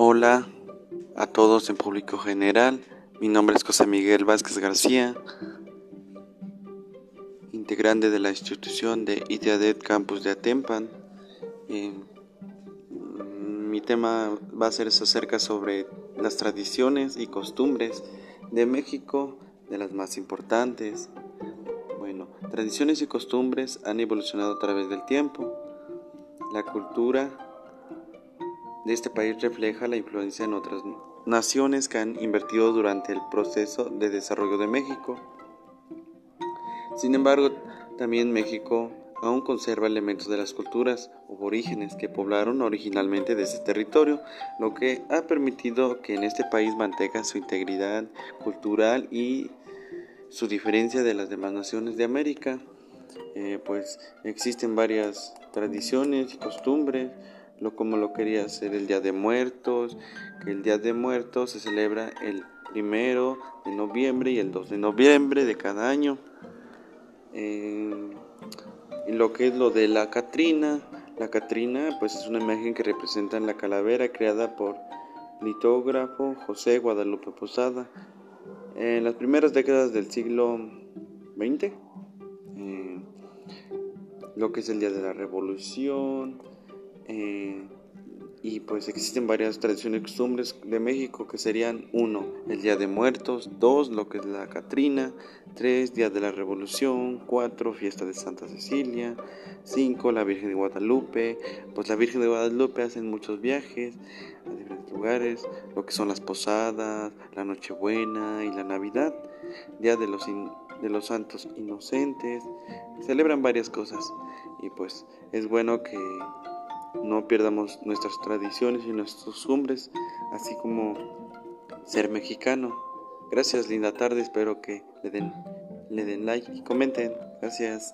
Hola a todos en público general. Mi nombre es José Miguel Vázquez García, integrante de la institución de ITADET Campus de Atempan. Eh, mi tema va a ser acerca sobre las tradiciones y costumbres de México, de las más importantes. Bueno, tradiciones y costumbres han evolucionado a través del tiempo. La cultura de este país refleja la influencia en otras naciones que han invertido durante el proceso de desarrollo de México. Sin embargo, también México aún conserva elementos de las culturas aborígenes que poblaron originalmente de ese territorio, lo que ha permitido que en este país mantenga su integridad cultural y su diferencia de las demás naciones de América. Eh, pues existen varias tradiciones y costumbres lo como lo quería hacer el Día de Muertos, que el Día de Muertos se celebra el primero de noviembre y el 2 de noviembre de cada año. Eh, y lo que es lo de la Catrina, la Catrina pues es una imagen que representa la calavera creada por litógrafo José Guadalupe Posada en las primeras décadas del siglo XX. Eh, lo que es el Día de la Revolución, eh, y pues existen varias tradiciones y costumbres de México que serían uno, el Día de Muertos, dos, lo que es la Catrina, tres, Día de la Revolución, cuatro, fiesta de Santa Cecilia, cinco, la Virgen de Guadalupe, pues la Virgen de Guadalupe hacen muchos viajes a diferentes lugares, lo que son las posadas, la Nochebuena y la Navidad, Día de los, de los Santos Inocentes, celebran varias cosas y pues es bueno que no pierdamos nuestras tradiciones y nuestras costumbres, así como ser mexicano. Gracias, linda tarde, espero que le den, le den like y comenten. Gracias.